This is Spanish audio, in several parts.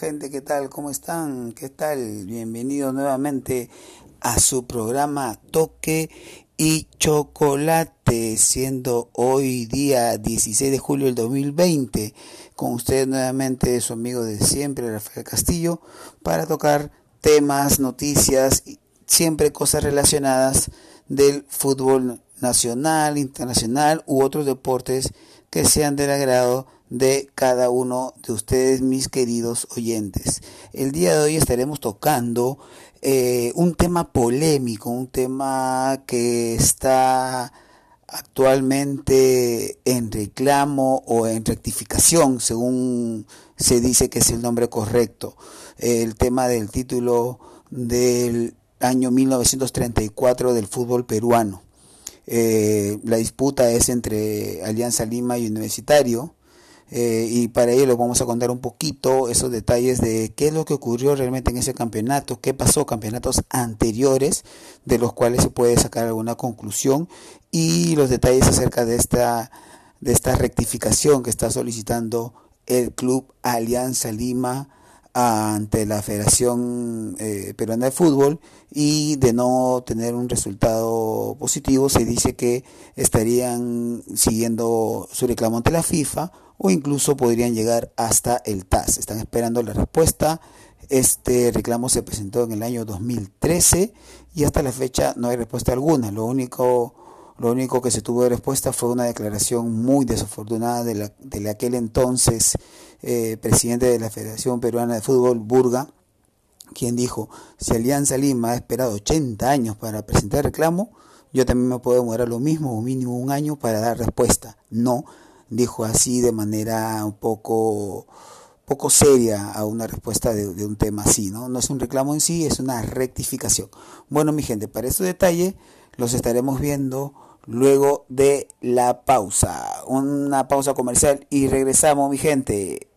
gente, ¿qué tal? ¿Cómo están? ¿Qué tal? Bienvenidos nuevamente a su programa Toque y Chocolate, siendo hoy día 16 de julio del 2020, con ustedes nuevamente su amigo de siempre, Rafael Castillo, para tocar temas, noticias, siempre cosas relacionadas del fútbol nacional, internacional u otros deportes que sean del agrado de cada uno de ustedes, mis queridos oyentes. El día de hoy estaremos tocando eh, un tema polémico, un tema que está actualmente en reclamo o en rectificación, según se dice que es el nombre correcto. El tema del título del año 1934 del fútbol peruano. Eh, la disputa es entre Alianza Lima y Universitario. Eh, y para ello les vamos a contar un poquito esos detalles de qué es lo que ocurrió realmente en ese campeonato, qué pasó campeonatos anteriores de los cuales se puede sacar alguna conclusión y los detalles acerca de esta de esta rectificación que está solicitando el club Alianza Lima ante la Federación eh, Peruana de Fútbol y de no tener un resultado positivo se dice que estarían siguiendo su reclamo ante la FIFA o incluso podrían llegar hasta el TAS. Están esperando la respuesta. Este reclamo se presentó en el año 2013 y hasta la fecha no hay respuesta alguna. Lo único lo único que se tuvo de respuesta fue una declaración muy desafortunada de, la, de aquel entonces eh, presidente de la Federación Peruana de Fútbol, Burga, quien dijo, si Alianza Lima ha esperado 80 años para presentar reclamo, yo también me puedo demorar lo mismo o mínimo un año para dar respuesta. No, dijo así de manera un poco poco seria a una respuesta de, un tema así, ¿no? No es un reclamo en sí, es una rectificación. Bueno, mi gente, para este detalle los estaremos viendo luego de la pausa. Una pausa comercial y regresamos, mi gente.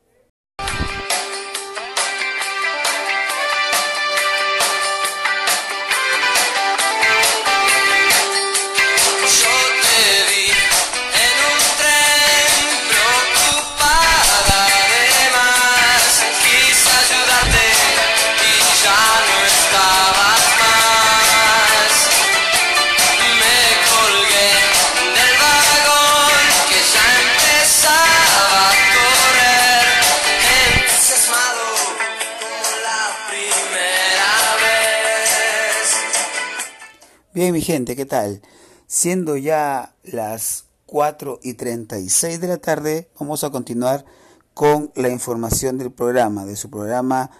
Bien, mi gente, ¿qué tal? Siendo ya las 4 y 36 de la tarde, vamos a continuar con la información del programa, de su programa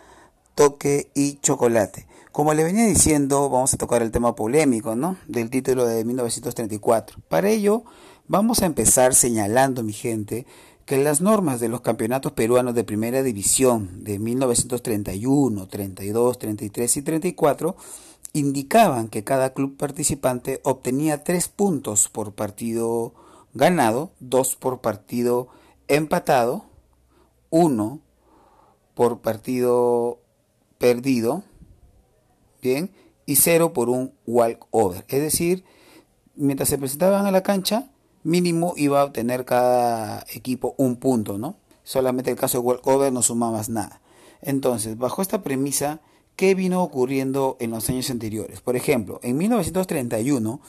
Toque y Chocolate. Como le venía diciendo, vamos a tocar el tema polémico, ¿no? Del título de 1934. Para ello, vamos a empezar señalando, mi gente, que las normas de los campeonatos peruanos de primera división de 1931, 32, 33 y 34 indicaban que cada club participante obtenía tres puntos por partido ganado, dos por partido empatado, uno por partido perdido, bien, y cero por un walkover. Es decir, mientras se presentaban a la cancha, mínimo iba a obtener cada equipo un punto, ¿no? Solamente el caso de walkover no sumabas nada. Entonces, bajo esta premisa, qué vino ocurriendo en los años anteriores. Por ejemplo, en 1931,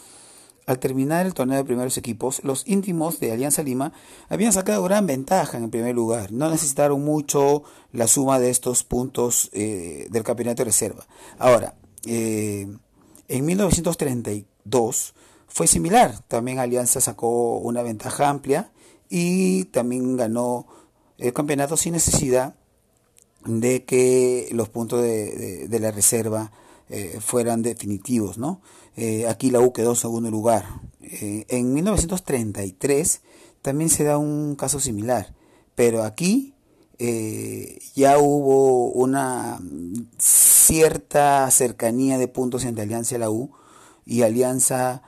al terminar el torneo de primeros equipos, los íntimos de Alianza Lima habían sacado gran ventaja en primer lugar. No necesitaron mucho la suma de estos puntos eh, del campeonato de reserva. Ahora, eh, en 1932 fue similar. También Alianza sacó una ventaja amplia y también ganó el campeonato sin necesidad de que los puntos de, de, la reserva eh, fueran definitivos, ¿no? Eh, aquí la U quedó en segundo lugar. Eh, en 1933 también se da un caso similar, pero aquí ya hubo una cierta cercanía de puntos entre Alianza y la U y Alianza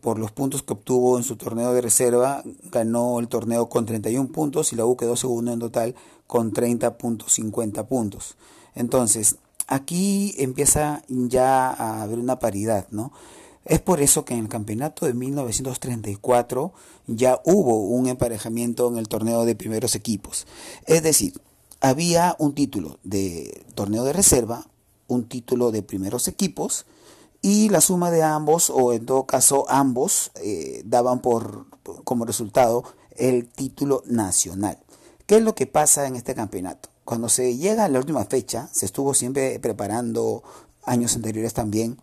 por los puntos que obtuvo en su torneo de reserva ganó el torneo con 31 puntos y la U quedó segundo en total con 30.50 puntos. Entonces, aquí empieza ya a haber una paridad, ¿no? Es por eso que en el campeonato de 1934 ya hubo un emparejamiento en el torneo de primeros equipos. Es decir, había un título de torneo de reserva, un título de primeros equipos y la suma de ambos, o en todo caso ambos, eh, daban por como resultado el título nacional. ¿Qué es lo que pasa en este campeonato? Cuando se llega a la última fecha, se estuvo siempre preparando años anteriores también,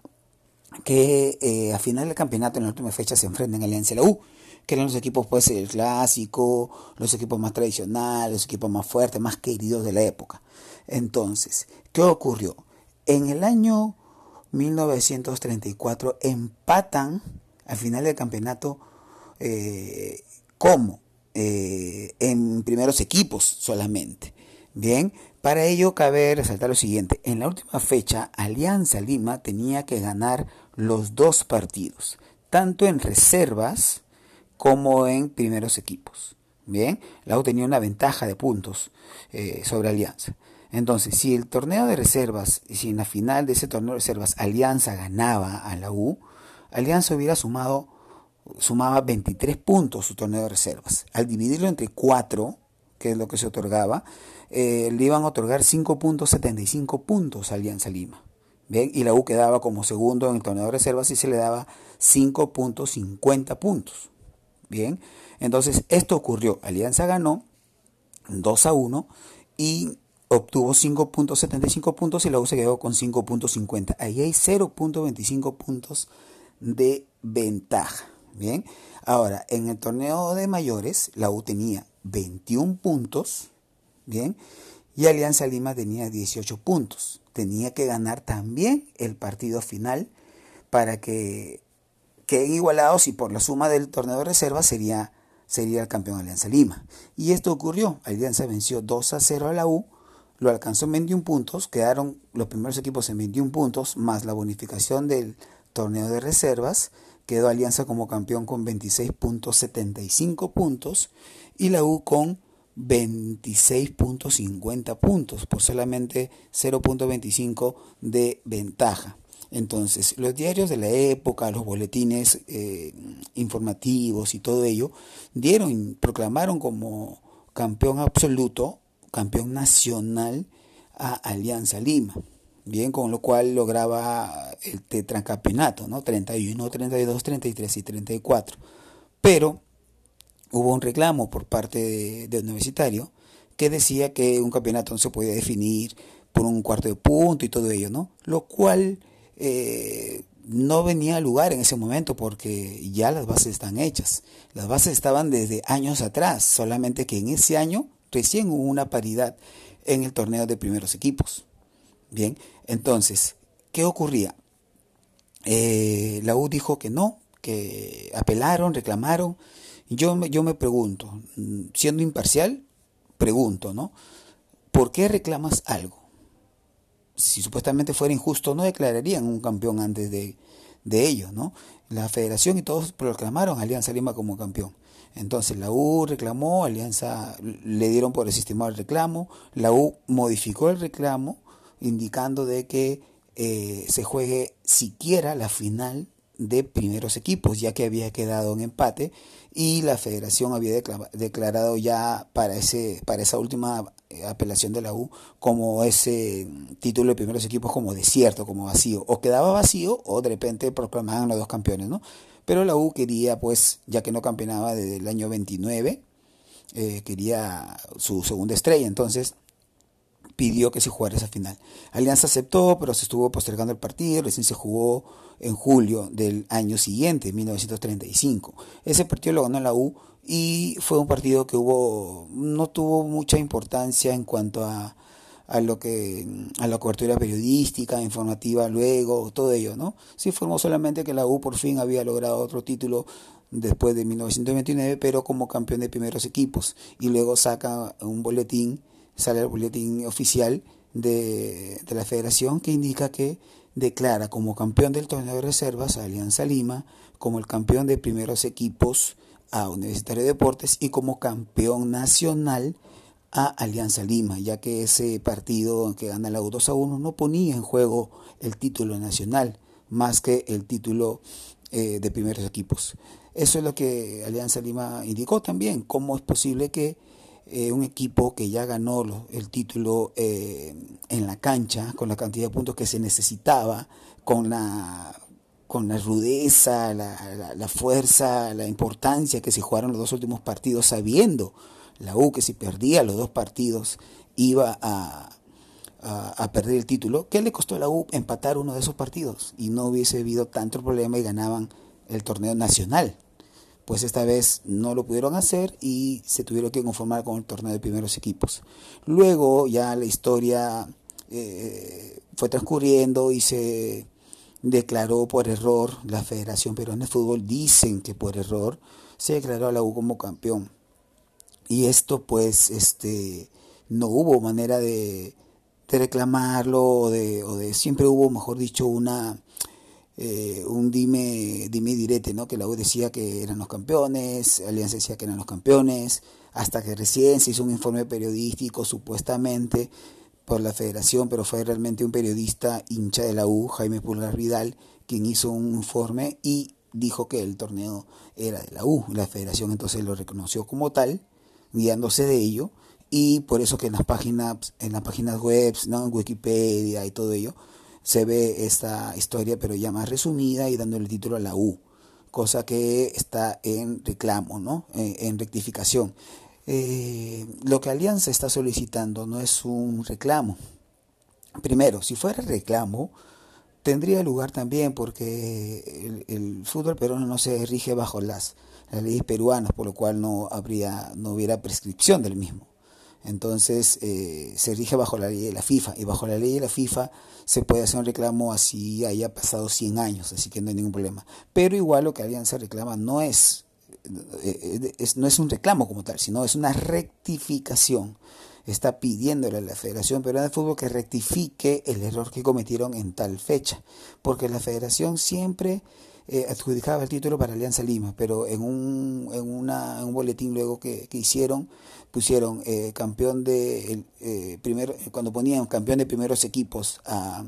que eh, a final del campeonato, en la última fecha, se enfrentan Alianza y que eran los equipos, pues, el clásico, los equipos más tradicionales, los equipos más fuertes, más queridos de la época. Entonces, ¿qué ocurrió? En el año 1934 empatan al final del campeonato eh, como eh, en primeros equipos solamente. Bien, para ello cabe resaltar lo siguiente. En la última fecha, Alianza Lima tenía que ganar los dos partidos, tanto en reservas como en primeros equipos. Bien, la U tenía una ventaja de puntos eh, sobre Alianza. Entonces, si el torneo de reservas, y si en la final de ese torneo de reservas Alianza ganaba a la U, Alianza hubiera sumado, sumaba 23 puntos su torneo de reservas. Al dividirlo entre 4, que es lo que se otorgaba, eh, le iban a otorgar 5.75 puntos a Alianza Lima. ¿Bien? Y la U quedaba como segundo en el torneo de reservas y se le daba 5.50 puntos. Bien, entonces esto ocurrió. Alianza ganó 2 a 1 y obtuvo 5.75 puntos y la U se quedó con 5.50. Ahí hay 0.25 puntos de ventaja. Bien, ahora en el torneo de mayores la U tenía 21 puntos. Bien, y Alianza Lima tenía 18 puntos. Tenía que ganar también el partido final para que queden igualados y por la suma del torneo de reserva sería, sería el campeón Alianza Lima. Y esto ocurrió. Alianza venció 2 a 0 a la U lo alcanzó en 21 puntos, quedaron los primeros equipos en 21 puntos, más la bonificación del torneo de reservas, quedó Alianza como campeón con 26.75 puntos y la U con 26.50 puntos, por solamente 0.25 de ventaja. Entonces, los diarios de la época, los boletines eh, informativos y todo ello, dieron, proclamaron como campeón absoluto campeón nacional a Alianza Lima. Bien, con lo cual lograba el tetracampeonato, ¿no? 31, 32, 33 y 34. Pero hubo un reclamo por parte de, Universitario que decía que un campeonato no se podía definir por un cuarto de punto y todo ello, ¿no? Lo cual eh, no venía a lugar en ese momento porque ya las bases están hechas. Las bases estaban desde años atrás, solamente que en ese año recién hubo una paridad en el torneo de primeros equipos. Bien, entonces, ¿qué ocurría? Eh, la U dijo que no, que apelaron, reclamaron. Yo, yo me pregunto, siendo imparcial, pregunto, ¿no? ¿Por qué reclamas algo? Si supuestamente fuera injusto, no declararían un campeón antes de, de ello, ¿no? La federación y todos proclamaron a Alianza Lima como campeón. Entonces la U reclamó, Alianza le dieron por el sistema el reclamo, la U modificó el reclamo indicando de que eh, se juegue siquiera la final de primeros equipos, ya que había quedado en empate y la federación había declarado ya para, ese, para esa última eh, apelación de la U como ese título de primeros equipos como desierto, como vacío, o quedaba vacío o de repente proclamaban los dos campeones, ¿no? Pero la U quería, pues, ya que no campeonaba desde el año 29, eh, quería su segunda estrella, entonces pidió que se jugara esa final. Alianza aceptó, pero se estuvo postergando el partido, recién se jugó en julio del año siguiente, 1935. Ese partido lo ganó la U y fue un partido que hubo no tuvo mucha importancia en cuanto a a lo que a la cobertura periodística, informativa luego, todo ello, ¿no? Se informó solamente que la U por fin había logrado otro título después de 1929, pero como campeón de primeros equipos y luego saca un boletín, sale el boletín oficial de, de la Federación que indica que declara como campeón del torneo de reservas a Alianza Lima, como el campeón de primeros equipos a Universitario de Deportes y como campeón nacional a Alianza Lima, ya que ese partido que gana la U 2 a 1 no ponía en juego el título nacional, más que el título eh, de primeros equipos. Eso es lo que Alianza Lima indicó también, cómo es posible que eh, un equipo que ya ganó el título eh, en la cancha, con la cantidad de puntos que se necesitaba, con la, con la rudeza, la, la, fuerza, la importancia que se jugaron los dos últimos partidos, sabiendo la U que si perdía los dos partidos iba a, a, perder el título, ¿qué le costó a la U empatar uno de esos partidos? Y no hubiese habido tanto problema y ganaban el torneo nacional pues esta vez no lo pudieron hacer y se tuvieron que conformar con el torneo de primeros equipos. Luego ya la historia eh, fue transcurriendo y se declaró por error, la Federación Peruana de Fútbol dicen que por error se declaró a la U como campeón. Y esto pues este no hubo manera de, reclamarlo o de, o de siempre hubo, mejor dicho, una eh, un dime, dime direte, ¿no? Que la U decía que eran los campeones, Alianza decía que eran los campeones, hasta que recién se hizo un informe periodístico supuestamente por la federación, pero fue realmente un periodista hincha de la U, Jaime Pulgar Vidal, quien hizo un informe y dijo que el torneo era de la U. La federación entonces lo reconoció como tal, guiándose de ello, y por eso que en las páginas, en las páginas web, ¿no? en Wikipedia y todo ello, se ve esta historia, pero ya más resumida y dándole el título a la U, cosa que está en reclamo, ¿no? Eh, en rectificación. Eh, lo que Alianza está solicitando no es un reclamo. Primero, si fuera reclamo, tendría lugar también porque el, fútbol peruano no se rige bajo las, las, leyes peruanas, por lo cual no habría, no hubiera prescripción del mismo. Entonces eh, se rige bajo la ley de la FIFA y bajo la ley de la FIFA se puede hacer un reclamo así haya pasado 100 años, así que no hay ningún problema. Pero igual lo que Alianza reclama no es, eh, es, no es un reclamo como tal, sino es una rectificación. Está pidiéndole a la Federación Peruana de Fútbol que rectifique el error que cometieron en tal fecha, porque la Federación siempre eh, adjudicaba el título para Alianza Lima, pero en un, en una, un boletín luego que, hicieron, pusieron eh, campeón de, eh, primero, cuando ponían campeón de primeros equipos a,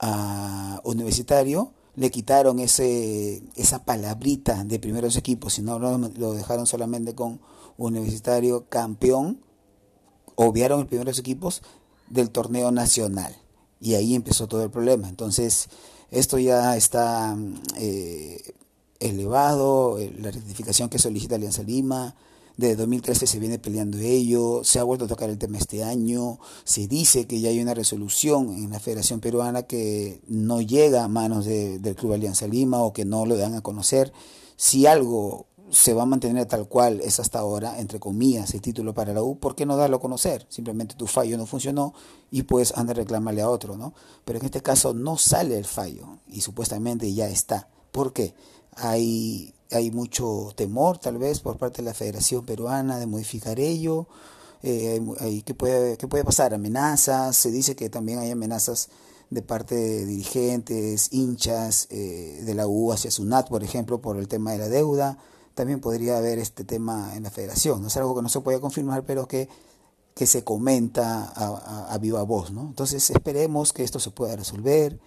a Universitario, le quitaron ese, esa palabrita de primeros equipos, sino lo, lo dejaron solamente con Universitario campeón, obviaron los primeros equipos del torneo nacional. Y ahí empezó todo el problema. Entonces, esto ya está eh, elevado, eh, la rectificación que solicita Alianza Lima, desde 2013 se viene peleando ello, se ha vuelto a tocar el tema este año, se dice que ya hay una resolución en la Federación Peruana que no llega a manos del Club Alianza Lima o que no lo dan a conocer. Si algo se va a mantener tal cual es hasta ahora, entre comillas, el título para la U, ¿por qué no darlo a conocer? Simplemente tu fallo no funcionó y pues anda a reclamarle a otro, ¿no? Pero en este caso no sale el fallo y supuestamente ya está. ¿Por qué? Hay, hay mucho temor tal vez por parte de la Federación Peruana de modificar ello. Eh, hay, ¿qué, puede, ¿Qué puede pasar? Amenazas, se dice que también hay amenazas de parte de dirigentes, hinchas eh, de la U hacia SUNAT, por ejemplo, por el tema de la deuda también podría haber este tema en la federación. ¿no? Es algo que no se puede confirmar, pero que, que se comenta a, viva voz. ¿no? Entonces esperemos que esto se pueda resolver,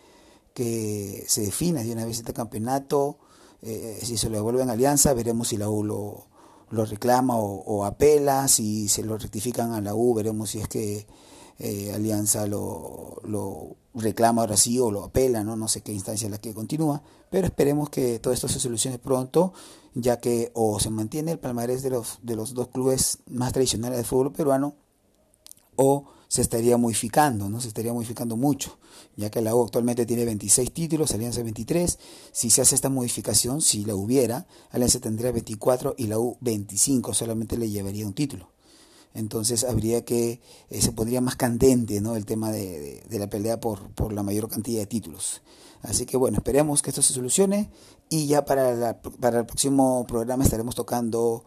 que se defina de una vez este campeonato. Eh, si se lo devuelve en alianza, veremos si la U lo, lo reclama o, apela. Si se lo rectifican a la U, veremos si es que eh, Alianza lo, lo, reclama ahora sí o lo apela, ¿no? no sé qué instancia es la que continúa, pero esperemos que todo esto se solucione pronto ya que o se mantiene el palmarés de los, de los dos clubes más tradicionales del fútbol peruano, o se estaría modificando, ¿no? Se estaría modificando mucho, ya que la U actualmente tiene 26 títulos, Alianza 23. Si se hace esta modificación, si la hubiera, Alianza tendría 24 y la U 25, solamente le llevaría un título. Entonces habría que, eh, se pondría más candente, ¿no? El tema de, de, la pelea por, por la mayor cantidad de títulos. Así que bueno, esperemos que esto se solucione y ya para, para el próximo programa estaremos tocando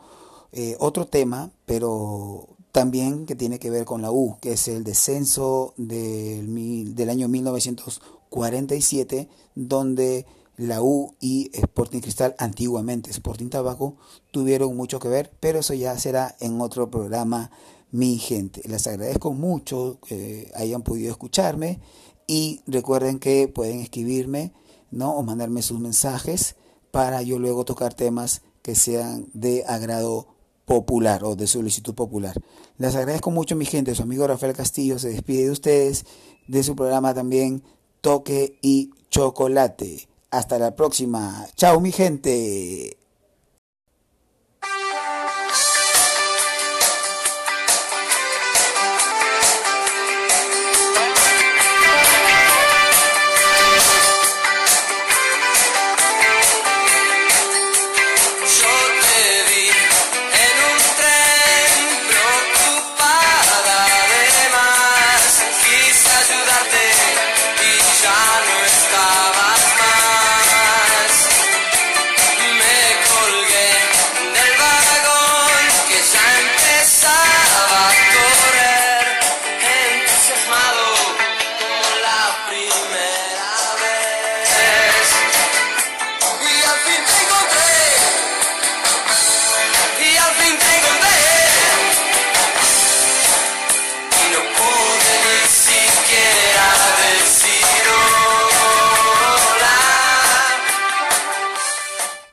eh, otro tema, pero también que tiene que ver con la U, que es el descenso del, del año 1947, donde la U y Sporting Cristal, antiguamente Sporting Tabaco, tuvieron mucho que ver, pero eso ya será en otro programa, mi gente. Les agradezco mucho que hayan podido escucharme y recuerden que pueden escribirme ¿no? O mandarme sus mensajes para yo luego tocar temas que sean de agrado popular o de solicitud popular. Les agradezco mucho mi gente, su amigo Rafael Castillo se despide de ustedes, de su programa también Toque y Chocolate. Hasta la próxima. Chao mi gente.